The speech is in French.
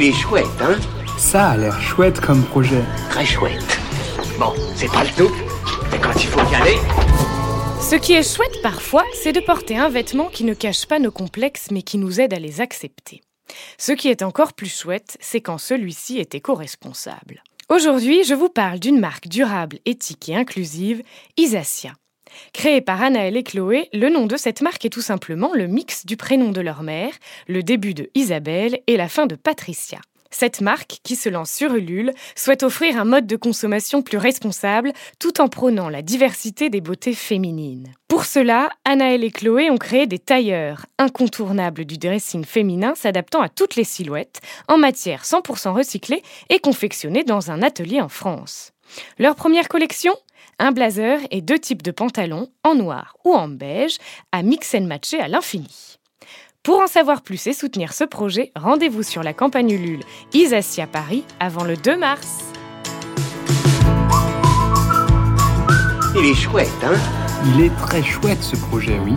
Il est chouette, hein Ça a l'air chouette comme projet. Très chouette. Bon, c'est pas le tout, mais quand il faut y aller... Ce qui est chouette parfois, c'est de porter un vêtement qui ne cache pas nos complexes mais qui nous aide à les accepter. Ce qui est encore plus chouette, c'est quand celui-ci est éco-responsable. Aujourd'hui, je vous parle d'une marque durable, éthique et inclusive, Isacia. Créée par Anaël et Chloé, le nom de cette marque est tout simplement le mix du prénom de leur mère, le début de Isabelle et la fin de Patricia. Cette marque, qui se lance sur Ulule, souhaite offrir un mode de consommation plus responsable tout en prônant la diversité des beautés féminines. Pour cela, Anaël et Chloé ont créé des tailleurs, incontournables du dressing féminin s'adaptant à toutes les silhouettes, en matière 100% recyclée et confectionnée dans un atelier en France. Leur première collection? Un blazer et deux types de pantalons, en noir ou en beige, à mix and matcher à l'infini. Pour en savoir plus et soutenir ce projet, rendez-vous sur la campagne Ulule Isacia Paris avant le 2 mars. Il est chouette, hein? Il est très chouette ce projet, oui.